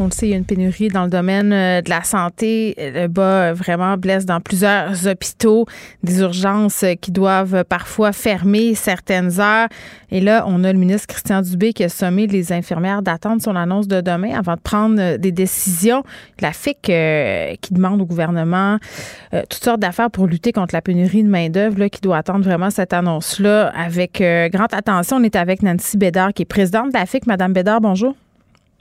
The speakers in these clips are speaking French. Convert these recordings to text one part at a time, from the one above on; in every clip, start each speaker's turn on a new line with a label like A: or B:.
A: On le sait, il y a une pénurie dans le domaine euh, de la santé. Le bas vraiment blesse dans plusieurs hôpitaux, des urgences qui doivent parfois fermer certaines heures. Et là, on a le ministre Christian Dubé qui a sommé les infirmières d'attendre son annonce de demain avant de prendre euh, des décisions. La FIC euh, qui demande au gouvernement toutes sortes d'affaires pour lutter contre la pénurie de main-d'œuvre, qui doit attendre vraiment cette annonce-là avec grande attention. On est avec Nancy Bédard, qui est présidente de la FIC. Madame Bédard, bonjour.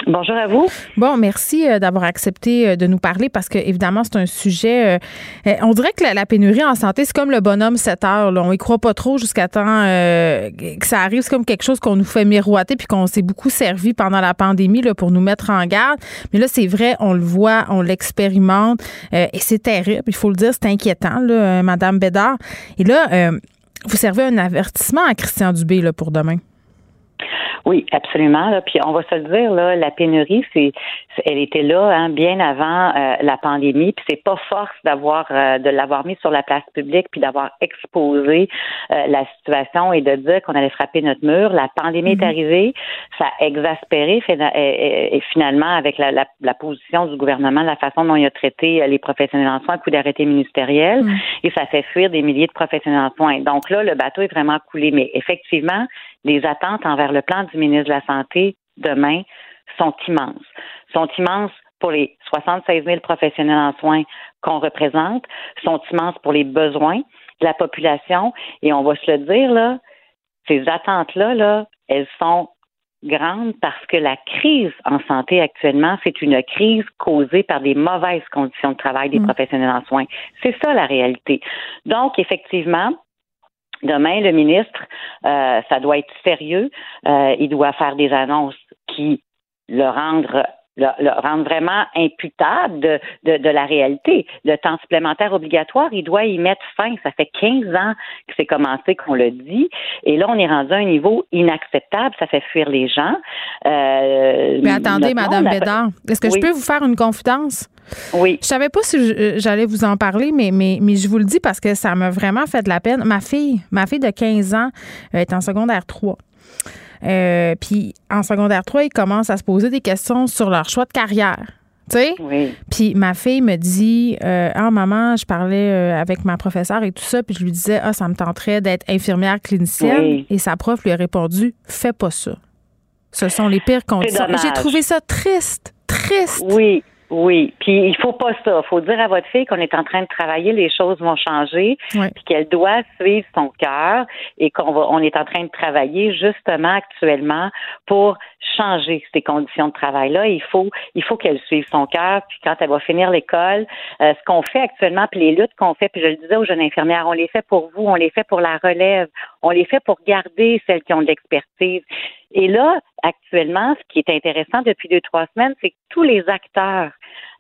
B: Bonjour à vous.
A: Bon, merci euh, d'avoir accepté euh, de nous parler parce que évidemment c'est un sujet. Euh, on dirait que la, pénurie en santé c'est comme le bonhomme 7 heures. Là. On y croit pas trop jusqu'à temps que ça arrive. C'est comme quelque chose qu'on nous fait miroiter puis qu'on s'est beaucoup servi pendant la pandémie là, pour nous mettre en garde. Mais là c'est vrai, on le voit, on l'expérimente et c'est terrible. Il faut le dire, c'est inquiétant, là, Madame Bédard. Et là, vous servez un avertissement à Christian Dubé là, pour demain.
B: Oui, absolument. Là. Puis on va se le dire, là, la pénurie, c'est, elle était là hein, bien avant euh, la pandémie. Puis c'est pas force d'avoir euh, de l'avoir mis sur la place publique puis d'avoir exposé euh, la situation et de dire qu'on allait frapper notre mur. La pandémie est mhm. arrivée, ça a exaspéré et, finalement avec la, la, position du gouvernement, la façon dont il a traité les professionnels en soins, coup d'arrêté ministériel, mhm. et ça fait fuir des milliers de professionnels en soins. Donc là, le bateau est vraiment coulé. Mais effectivement, les attentes envers le plan du ministre de la Santé demain sont immenses. Sont immenses pour les 76 000 professionnels en soins qu'on représente, sont immenses pour les besoins de la population. Et on va se le dire, là, ces attentes-là, là, elles sont grandes parce que la crise en santé actuellement, c'est une crise causée par des mauvaises conditions de travail des mmh. professionnels en soins. C'est ça la réalité. Donc, effectivement, Demain, le ministre, euh, ça doit être sérieux. Euh, il doit faire des annonces qui le rendent le, rendre vraiment imputable de, de, la réalité. Le temps supplémentaire obligatoire, il doit y mettre fin. Ça fait 15 ans que c'est commencé qu'on le dit. Et là, on est rendu à un niveau inacceptable. Ça fait fuir les gens.
A: Euh, Mais attendez, Madame Bédard, est-ce que je peux vous faire une confidence?
B: Oui.
A: Je savais pas si euh, j'allais vous en parler, mais, mais, mais je vous le dis parce que ça m'a vraiment fait de la peine. Ma fille, ma fille de 15 ans est en secondaire 3. Euh, puis en secondaire 3, ils commencent à se poser des questions sur leur choix de carrière. Tu sais?
B: Oui.
A: Puis ma fille me dit euh, Ah, maman, je parlais euh, avec ma professeure et tout ça, puis je lui disais Ah, ça me tenterait d'être infirmière clinicienne. Et sa prof lui a répondu Fais pas ça. Ce sont les pires conditions. J'ai trouvé ça triste, triste.
B: Oui. Oui, puis il faut pas ça. Il faut dire à votre fille qu'on est en train de travailler, les choses vont changer, puis qu'elle doit suivre son cœur et qu'on va, on est en train de travailler justement actuellement pour changer ces conditions de travail-là. Il faut, il faut qu'elle suive son cœur. Puis quand elle va finir l'école, euh, ce qu'on fait actuellement, puis les luttes qu'on fait, puis je le disais aux jeunes infirmières, on les fait pour vous, on les fait pour la relève, on les fait pour garder celles qui ont de l'expertise. Et là, actuellement, ce qui est intéressant depuis deux, trois semaines, c'est que tous les acteurs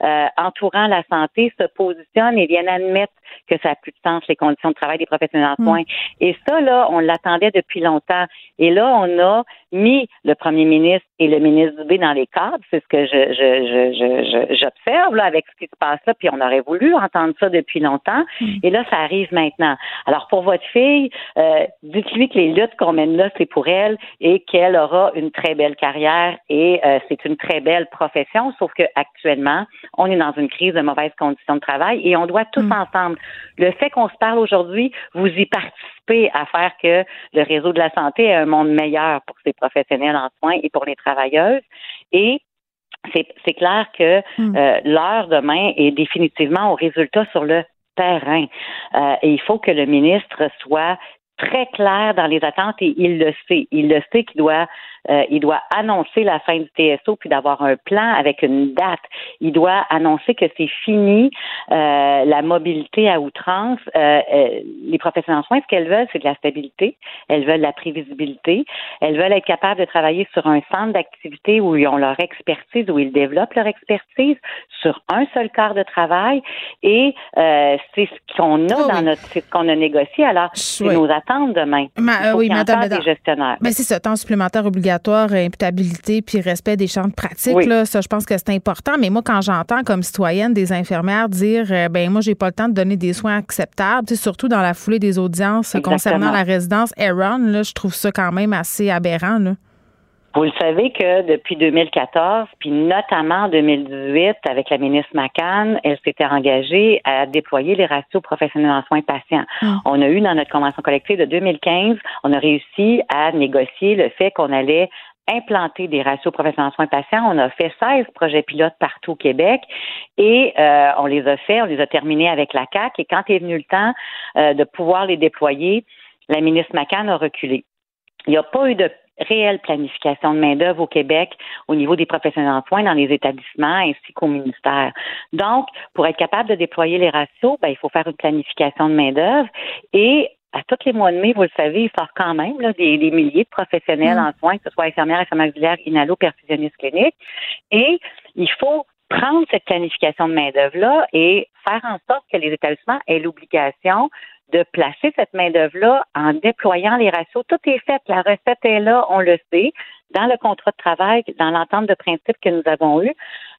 B: euh, entourant la santé se positionnent et viennent admettre que ça a plus de sens, les conditions de travail des professionnels en mm. soins. Et ça, là, on l'attendait depuis longtemps. Et là, on a mis le premier ministre et le ministre Dubé dans les cadres. C'est ce que je, je, j'observe là avec ce qui se passe là. Puis on aurait voulu entendre ça depuis longtemps. Mm. Et là, ça arrive maintenant. Alors pour votre fille, euh, dites-lui que les luttes qu'on mène là, c'est pour elle et qu'elle aura une très belle carrière et euh, c'est une très belle profession. Sauf que actuellement, on est dans une crise de mauvaises conditions de travail et on doit tous mm. ensemble. Le fait qu'on se parle aujourd'hui, vous y participez à faire que le réseau de la santé ait un monde meilleur pour ses professionnels en soins et pour les travailleuses. Et c'est clair que mm. euh, l'heure demain est définitivement au résultat sur le terrain. Euh, et il faut que le ministre soit très clair dans les attentes et il le sait. Il le sait qu'il doit euh, il doit annoncer la fin du TSO puis d'avoir un plan avec une date. Il doit annoncer que c'est fini euh, la mobilité à outrance. Euh, les professionnels en soins, ce qu'elles veulent, c'est de la stabilité. Elles veulent la prévisibilité. Elles veulent être capables de travailler sur un centre d'activité où ils ont leur expertise, où ils développent leur expertise sur un seul quart de travail. Et c'est ce qu'on a oh dans notre, ce qu'on a négocié. Alors, c'est nos attentes entendre demain.
A: Ma, oui, Madame
B: des gestionnaires.
A: Mais c'est ça, temps supplémentaire obligatoire, imputabilité, puis respect des champs de pratique. Là, ça, je pense que c'est important. Mais moi, quand j'entends comme citoyenne des infirmières dire, ben moi, j'ai pas le temps de donner des soins acceptables, surtout dans la foulée des audiences concernant la résidence Aaron, là, je trouve ça quand même assez aberrant. Là.
B: Vous le savez que depuis 2014, puis notamment en 2018, avec la ministre McCann, elle s'était engagée à déployer les ratios professionnels en soins patients. Hum. On a eu dans notre convention collective de 2015, on a réussi à négocier le fait qu'on allait implanter des ratios professionnels en soins patients. On a fait 16 projets pilotes partout au Québec et euh, on les a fait, on les a terminés avec la CAC. Et quand est venu le temps euh, de pouvoir les déployer, la ministre McCann a reculé. Il n'y a pas eu de réelle planification de main-d'œuvre au Québec au niveau des professionnels en soins dans les établissements ainsi qu'au ministère. Donc, pour être capable de déployer les ratios, ben, il faut faire une planification de main-d'œuvre et à tous les mois de mai, vous le savez, il sort quand même là, des, milliers de professionnels mm. en soins, que ce soit infirmières, infirmières auxiliaires, inhalo, perfusionnistes cliniques. Et il faut prendre cette planification de main-d'œuvre-là et faire en sorte que les établissements aient l'obligation de placer cette main-d'œuvre-là en déployant les ratios. Tout est fait, la recette est là, on le sait. Dans le contrat de travail, dans l'entente de principe que nous avons eu,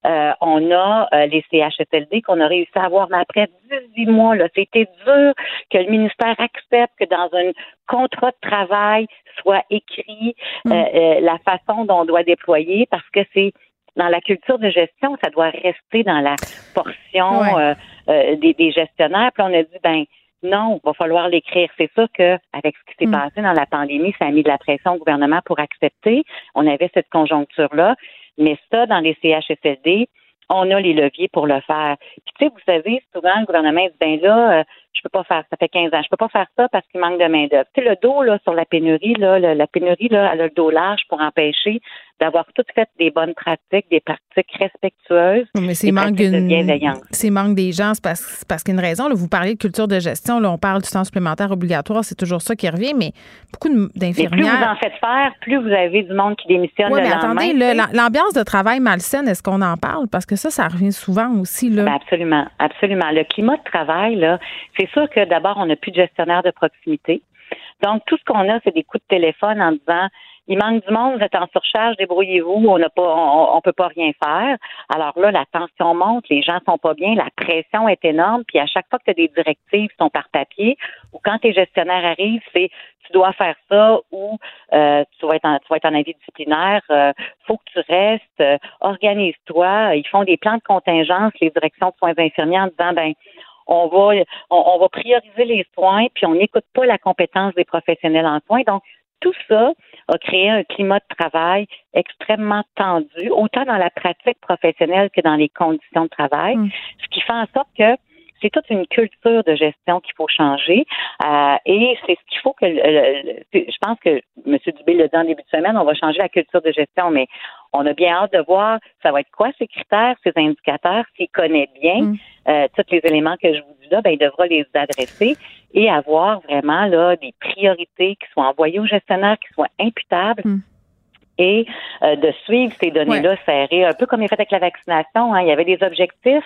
B: euh, on a euh, les CHSLD qu'on a réussi à avoir, mais après 18 mois, là, c'était dur que le ministère accepte que dans un contrat de travail soit écrit mm. euh, la façon dont on doit déployer parce que c'est dans la culture de gestion, ça doit rester dans la portion des, des, gestionnaires. Puis on a dit, ben non, il va falloir l'écrire. C'est sûr qu'avec ce qui s'est mm. passé dans la pandémie, ça a mis de la pression au gouvernement pour accepter. On avait cette conjoncture-là. Mais ça, dans les CHSLD, on a les leviers pour le faire. Puis, tu sais, vous savez, souvent, le gouvernement dit, ben là, euh, je peux pas faire, ça fait 15 ans, je peux pas faire ça parce qu'il manque de main-d'œuvre. Tu sais, le dos, là, sur la pénurie, là, la pénurie, là, elle a le dos large pour empêcher d'avoir tout fait des bonnes pratiques, des pratiques respectueuses.
A: Mais c'est manque d'une C'est manque des gens, c'est parce, parce qu'il y a une raison. Là, vous parlez de culture de gestion, là, on parle du temps supplémentaire obligatoire, c'est toujours ça qui revient, mais beaucoup d'infirmières. Plus
B: vous en faites faire, plus vous avez du monde qui démissionne.
A: Mais attendez, l'ambiance de travail malsaine, est-ce qu'on en parle? Parce que ça, ça revient souvent aussi. Là.
B: Ben, absolument, absolument. Le climat de travail, là, c'est sûr que d'abord, on n'a plus de gestionnaire de proximité. Donc, tout ce qu'on a, c'est des coups de téléphone en disant il manque du monde, vous êtes en surcharge, débrouillez-vous, on n'a pas, on, peut pas rien faire. Alors là, la tension monte, les gens sont pas bien, la pression est énorme, puis à chaque fois que tu as des directives qui sont par papier, ou quand tes gestionnaires arrivent, c'est tu dois faire ça ou euh, tu vas être en, tu vas être en avis disciplinaire, euh, faut que tu restes, euh, organise-toi. Ils font des plans de contingence, les directions de soins infirmiers en disant ben on va on, va prioriser les soins, puis on n'écoute pas la compétence des professionnels en soins. Donc tout ça a créé un climat de travail extrêmement tendu, autant dans la pratique professionnelle que dans les conditions de travail, mm. ce qui fait en sorte que c'est toute une culture de gestion qu'il faut changer. Euh, et c'est ce qu'il faut que je pense que M. Dubé l'a dit en début de semaine, on va changer la culture de gestion, mais on a bien hâte de voir ça va être quoi ces critères, ces indicateurs, s'il connaît bien mm. Euh, tous les éléments que je vous dis là, ben, il devra les adresser et avoir vraiment là des priorités qui soient envoyées aux gestionnaires, qui soient imputables. Mm. et euh, de suivre ces données-là serrées, un peu comme il fait avec la vaccination. Hein. Il y avait des objectifs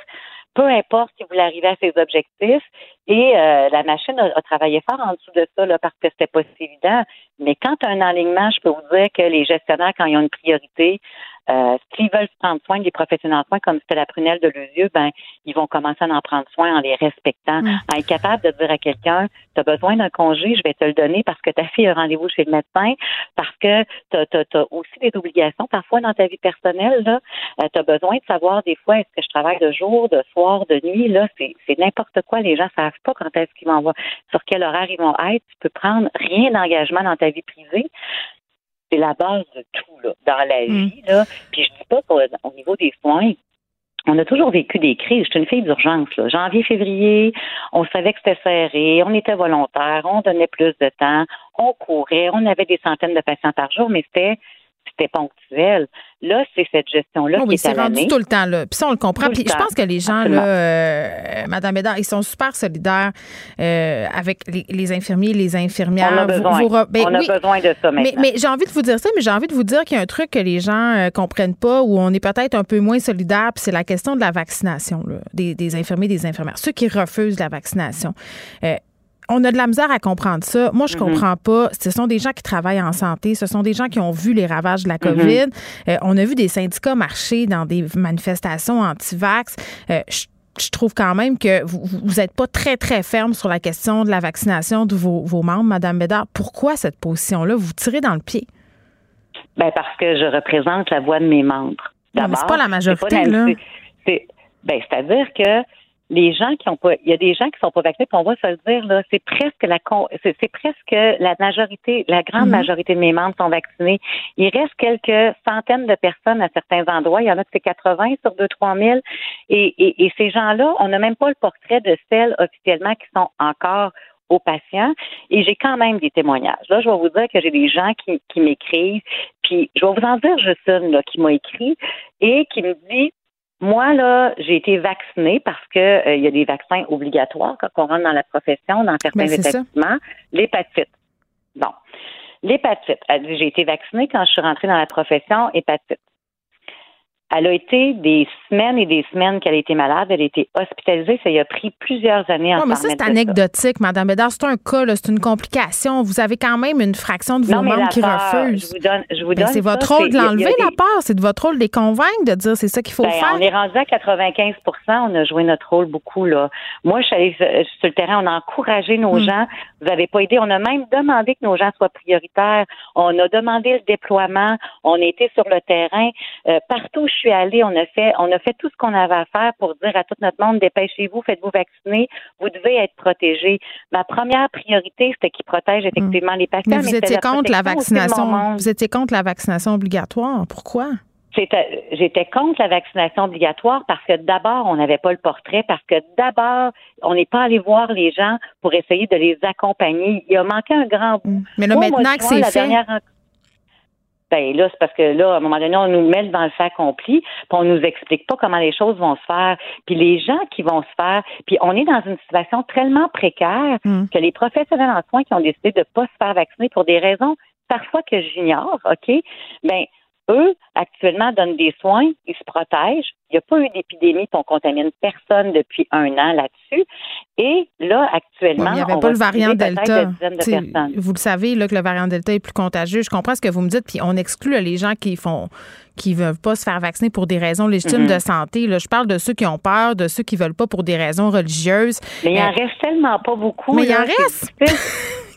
B: peu importe si vous voulez arriver à ses objectifs. Et euh, la machine a, travaillé fort en dessous de ça là, parce que c'était pas si évident. Mais quand un alignement, je peux vous dire que les gestionnaires, quand ils ont une priorité, euh, s'ils veulent prendre soin des professionnels en soins, comme c'était la prunelle de yeux, ben ils vont commencer à en prendre soin en les respectant, mm. en être capable de dire à quelqu'un, tu as besoin d'un congé, je vais te le donner parce que ta fille a rendez-vous chez le médecin, parce que tu as, aussi des obligations parfois dans ta vie personnelle. Là, euh, tu as besoin de savoir des fois est-ce que je travaille de jour, de soir, de nuit. Là, c'est, n'importe quoi. Les gens savent pas quand est-ce qu'ils vont voir, sur quel horaire ils vont être. Tu peux prendre rien d'engagement dans ta vie privée c'est la base de tout là, dans la mm. vie. Là. Puis je dis pas qu'au niveau des soins, on a toujours vécu des crises. J'étais une fille d'urgence. Janvier, février, on savait que c'était serré, on était volontaire, on donnait plus de temps, on courait, on avait des centaines de patients par jour, mais c'était c'était ponctuel. Là, c'est cette gestion-là oh qui est, rendu
A: tout le temps là. Puis ça, on le comprend. Puis je pense que les gens là, euh, Madame Bédard, ils sont super solidaires euh, avec les, infirmiers, les infirmières.
B: On a besoin. Ben on a besoin de ça maintenant.
A: Mais, j'ai envie de vous dire ça, mais j'ai envie de vous dire qu'il y a un truc que les gens euh, comprennent pas, où on est peut-être un peu moins solidaire. Puis c'est la question de la vaccination là, des, des infirmiers, des infirmières, ceux qui refusent la vaccination on a de la misère à comprendre ça. Moi, je mm-hmm. comprends pas. Ce sont des gens qui travaillent en santé. Ce sont des gens qui ont vu les ravages de la mm-hmm. COVID. Euh, on a vu des syndicats marcher dans des manifestations anti-vax. Euh, je, trouve quand même que vous n'êtes pas très, très ferme sur la question de la vaccination de vos, membres, Madame Bédard. Pourquoi cette position-là? Vous tirez dans le pied?
B: Ben parce que je représente la voix de mes membres.
A: D'abord, c'est pas la majorité, là.
B: Ben, c'est-à-dire que les gens qui ont pas, il y a des gens qui sont pas vaccinés, puis on va se le dire là, c'est presque la, c'est presque la majorité, la grande mhm. majorité de mes membres sont vaccinés. Il reste quelques centaines de personnes à certains endroits. Il y en a qui c'est 80 sur 2 3 000. Et, et, et ces gens-là, on n'a même pas le portrait de celles officiellement qui sont encore aux patients. Et j'ai quand même des témoignages. Là, je vais vous dire que j'ai des gens qui, qui m'écrivent, puis je vais vous en dire juste une là, qui m'a écrit et qui me dit moi, là, j'ai été vaccinée parce que euh, il y a des vaccins obligatoires quand on rentre dans la profession, dans certains ben, établissements. L'hépatite. Bon. L'hépatite. J'ai été vaccinée quand je suis rentrée dans la profession, hépatite. Elle a été des semaines et des semaines qu'elle a été malade. Elle a été hospitalisée. Ça y a pris plusieurs années
A: Non, mais ça, c'est anecdotique, Madame Bédard. C'est un cas, c'est une complication. Vous avez quand même une fraction de vos membres qui refusent.
B: Je vous donne, je vous donne
A: c'est votre rôle de l'enlever, la peur. C'est de votre rôle de les convaincre, de dire c'est ça qu'il faut ben, faire.
B: On est rendu à 95% On a joué notre rôle beaucoup, là. Moi, je suis allée sur le terrain. On a encouragé nos hmm. gens. Vous n'avez pas aidé. On a même demandé que nos gens soient prioritaires. On a demandé le déploiement. On a été sur le terrain. Euh, partout où je suis allée, on a fait, on a fait tout ce qu'on avait à faire pour dire à tout notre monde, dépêchez-vous, faites-vous vacciner, vous devez être protégés. Ma première priorité, c'était qu'ils protègent effectivement les patients.
A: Mais vous étiez contre la vaccination. Vous étiez contre la vaccination obligatoire. Pourquoi?
B: J'étais contre la vaccination obligatoire parce que d'abord, on n'avait pas le portrait, parce que d'abord, on n'est pas allé voir les gens pour essayer de les accompagner. Il a manqué un grand bout.
A: Mais là, maintenant que c'est fait.
B: Ben là, c'est parce que là, à un moment donné, on nous met devant le fait accompli, puis on nous explique pas comment les choses vont se faire. Puis les gens qui vont se faire, puis on est dans une situation tellement précaire mm. que les professionnels en soins qui ont décidé de pas se faire vacciner pour des raisons parfois que j'ignore, OK? Ben eux, actuellement, donnent des soins, ils se protègent. Il n'y a pas eu d'épidémie, qu'on contamine personne depuis un an là-dessus. Et là, actuellement,
A: il n'y avait pas le variant Delta. vous le savez là, que le variant Delta est plus contagieux. Je comprends ce que vous me dites, puis on exclut les gens qui font qui veulent pas se faire vacciner pour des raisons légitimes mm-hmm. de santé. Là, je parle de ceux qui ont peur, de ceux qui veulent pas pour des raisons religieuses.
B: Mais il en euh, reste tellement pas beaucoup.
A: Mais il en reste.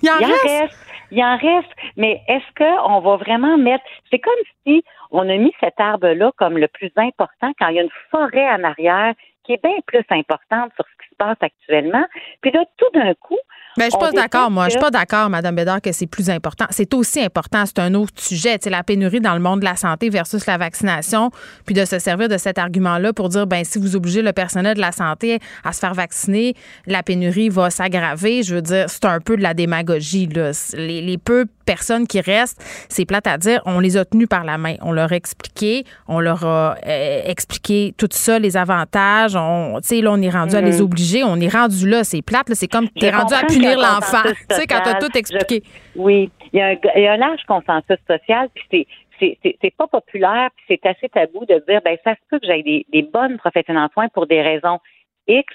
B: il en reste. Il en reste, mais est-ce qu'on va vraiment mettre. C'est comme si on a mis cet arbre-là comme le plus important quand il y a une forêt en arrière qui est bien plus importante sur ce qui se passe actuellement. Puis là, tout d'un coup,
A: ben, je suis pas d'accord, moi. Je suis pas d'accord, Mme Bédard, que c'est plus important. C'est aussi important. C'est un autre sujet. C'est la pénurie dans le monde de la santé versus la vaccination. Puis de se servir de cet argument-là pour dire, ben si vous obligez le personnel de la santé à se faire vacciner, la pénurie va s'aggraver. Je veux dire, c'est un peu de la démagogie. Là. Les, les peu personnes qui restent, c'est plate à dire, on les a tenus par la main. On leur a expliqué, on leur a euh, expliqué tout ça, les avantages. On, tu sais, là, on est rendu à les mm-hmm. obliger. On est rendu là. C'est plate. C'est comme tu es rendu à punir l'enfant. Tu sais, quand tu as tout expliqué.
B: oui. Il y, a un, il y a un large consensus social, puis c'est c'est pas populaire, puis c'est assez tabou de dire ben ça se peut que j'aille des, des bonnes professionnels en soins pour des raisons X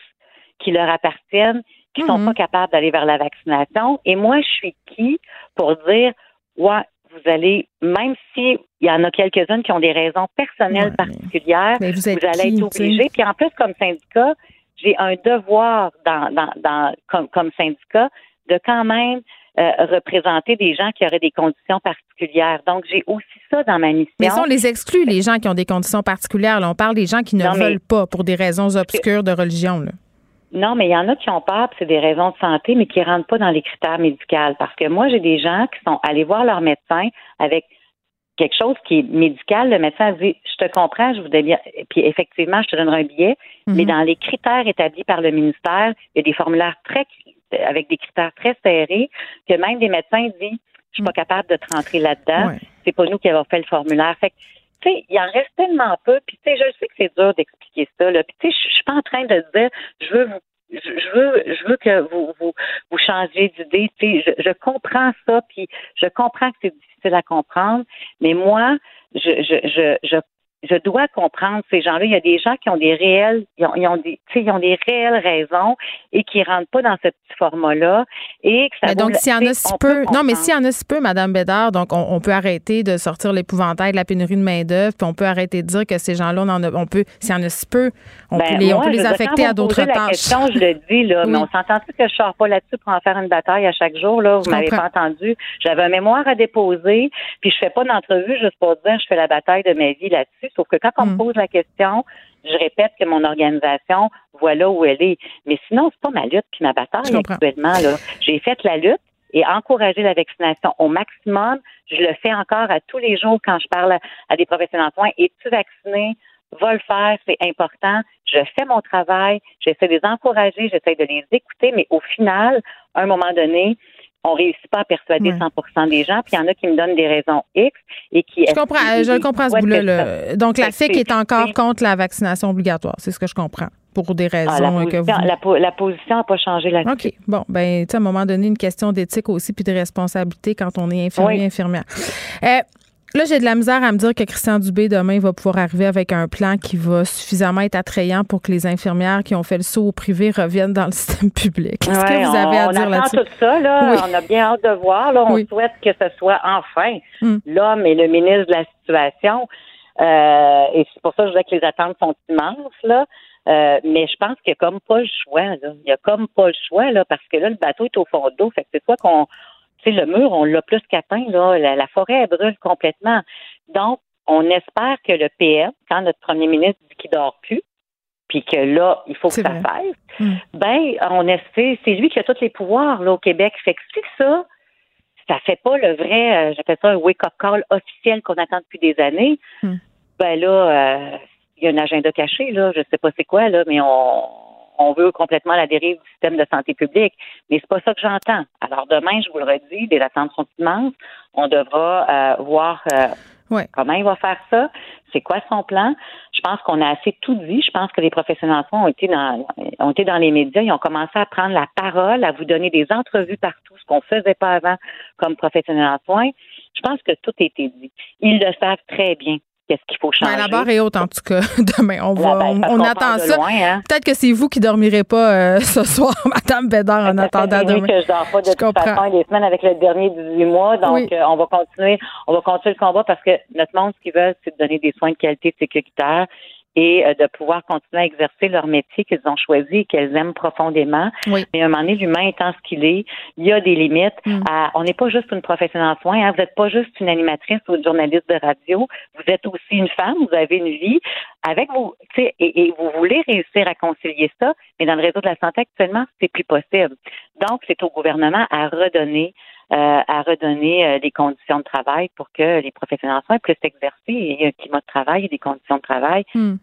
B: qui leur appartiennent, qui sont mm-hmm. pas capables d'aller vers la vaccination. Et moi, je suis qui pour dire ouais, vous allez, même s'il y en a quelques-unes qui ont des raisons personnelles particulières, vous, allez être obligé. Puis en plus, comme syndicat, j'ai un devoir dans, dans, dans comme, comme syndicat de quand même euh, représenter des gens qui auraient des conditions particulières. Donc, j'ai aussi ça dans ma mission.
A: Mais ça, on les exclut, les gens qui ont des conditions particulières. Là, on parle des gens qui ne veulent pas pour des raisons obscures de religion. Là.
B: Non, mais il y en a qui ont peur, c'est des raisons de santé, mais qui ne rentrent pas dans les critères médicaux. Parce que moi, j'ai des gens qui sont allés voir leur médecin avec quelque chose qui est médical, le médecin dit Je te comprends, je voudrais bien. Puis effectivement, je te donnerai un billet, mhm. mais dans les critères établis par le ministère, il y a des formulaires très avec des critères très serrés que même des médecins disent Je suis pas mhm. capable de te rentrer là-dedans. C'est pas nous qui avons fait le formulaire. Fait tu sais, il en reste tellement peu. Puis, tu sais, je sais que c'est dur d'expliquer ça. Là. Puis, tu sais, je suis pas en train de dire, je veux vous je veux, je veux que vous, vous, vous changiez d'idée. Je, je comprends ça, puis je comprends que c'est difficile à comprendre, mais moi, je, je, je, je je dois comprendre ces gens-là. Il y a des gens qui ont des réels, ils ont, ils ont des, ils ont des réelles raisons et qui rentrent pas dans ce petit format-là. Et que ça
A: donc, s'il y en a si peu, non, mais s'il y en a si peu, Madame Bédard, donc on, peut arrêter de sortir l'épouvantail de la pénurie de main d'œuvre, puis on peut arrêter de dire que ces gens-là, on en a, on peut, s'il y en a si peu, on ben, peut les, on peut les affecter à d'autres tâches. La
B: question, je le dis là, mais on s'entend que je sors pas là-dessus pour en faire une bataille à chaque jour là? Vous m'avez pas entendu. J'avais un mémoire à déposer, puis je fais pas d'entrevue juste pour dire je fais la bataille de ma vie là-dessus. Sauf que quand on me mm. pose la question, je répète que mon organisation, voilà où elle est. Mais sinon, c'est pas ma lutte puis ma bataille actuellement. Là. J'ai fait la lutte et encourager la vaccination au maximum. Je le fais encore à tous les jours quand je parle à, des professionnels de soins. Es-tu vacciné? Va le faire, c'est important. Je fais mon travail, j'essaie de les encourager, j'essaie de les écouter, mais au final, à un moment donné, on réussit pas à persuader 100 des gens, puis il y en a qui me donnent des raisons X et qui...
A: Je comprends, je le comprends ce bout-là. Donc, la FIC est encore contre la vaccination obligatoire, c'est ce que je comprends pour des ah, raisons
B: la
A: que
B: vous... La, position n'a pas changé là-dessus.
A: OK. Bon, ben, tu sais, à un moment donné, une question d'éthique aussi puis de responsabilité quand on est infirmier, infirmière. Euh, Là, j'ai de la misère à me dire que Christian Dubé, demain, va pouvoir arriver avec un plan qui va suffisamment être attrayant pour que les infirmières qui ont fait le saut au privé reviennent dans le système public. Qu'est-ce que vous avez
B: à
A: dire là-dessus?
B: On tout ça, là. On a bien hâte de voir. Là. On souhaite que ce soit enfin hmm. l'homme et le ministre de la situation. Euh, et c'est pour ça que je dis que les attentes sont immenses, là. Euh, mais je pense qu'il n'y a comme pas le choix. Là. Il n'y a comme pas le choix, là, parce que là, le bateau est au fond d'eau. Fait que c'est soit qu'on le mur, on l'a plus qu'atteint, là. La, forêt, brûle complètement. Donc, on espère que le PM, quand notre premier ministre dit qu'il dort plus, puis que là, il faut que ça fasse, hmm. ben, on espère, c'est lui qui a tous les pouvoirs, là, au Québec. Fait que si ça, ça fait pas le vrai, euh, j'appelle ça un wake-up call officiel qu'on attend depuis des années, hmm. ben là, euh, il y a un agenda caché, là, je sais pas c'est quoi, là, mais on, on veut complètement la dérive du système de santé publique. Mais c'est pas ça que j'entends. Alors demain, je vous le redis, les attentes sont immenses. On devra euh, voir euh, comment il va faire ça. C'est quoi son plan? Je pense qu'on a assez tout dit. Je pense que les professionnels en soins ont été dans ont été dans les médias. Ils ont commencé à prendre la parole, à vous donner des entrevues partout, ce qu'on faisait pas avant comme professionnels en soins. Je pense que tout a été dit. Ils le savent très bien qu'est-ce qu'il faut ben, changer.
A: la barre est haute, en tout cas. Demain, on va, on, attend ça. Hein. Peut-être que c'est vous qui dormirez pas euh, ce soir, Madame Bédard, en attendant demain.
B: que je dors pas de je toute comprends. façon des semaines avec le dernier 18 mois. Donc, euh, on va continuer, on va continuer le combat parce que notre monde, ce qu'ils veulent, c'est de donner des soins de qualité sécuritaire et euh, de pouvoir continuer à exercer leur métier qu'ils ont choisi et qu'elles aiment profondément. Mais à un moment donné, l'humain étant ce qu'il est, il y a des limites. Mm. on n'est pas juste une professionnelle en soins, hein. vous n'êtes pas juste une animatrice ou une journaliste de radio, vous êtes aussi une femme, vous avez une vie avec vous, et, et vous voulez réussir à concilier ça, mais dans le réseau de la santé actuellement, c'est plus possible. Donc, c'est au gouvernement à redonner à redonner euh, des conditions de travail pour que les professionnels en soins puissent s'exercer et un climat de travail et des conditions de travail. Hmm.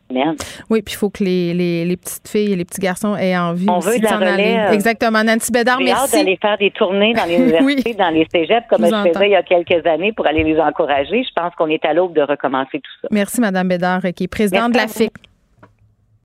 A: Oui, puis il faut que les, les, les, petites filles et les petits garçons aient envie
B: On veut de la relève.
A: Exactement. Nancy Bédard, merci.
B: hâte d'aller faire des tournées dans les universités, dans les cégeps, comme je faisais il y a quelques années pour aller les encourager. Je pense qu'on est à l'aube de recommencer tout ça.
A: Merci, Madame Bédard, qui est présidente de la FIC.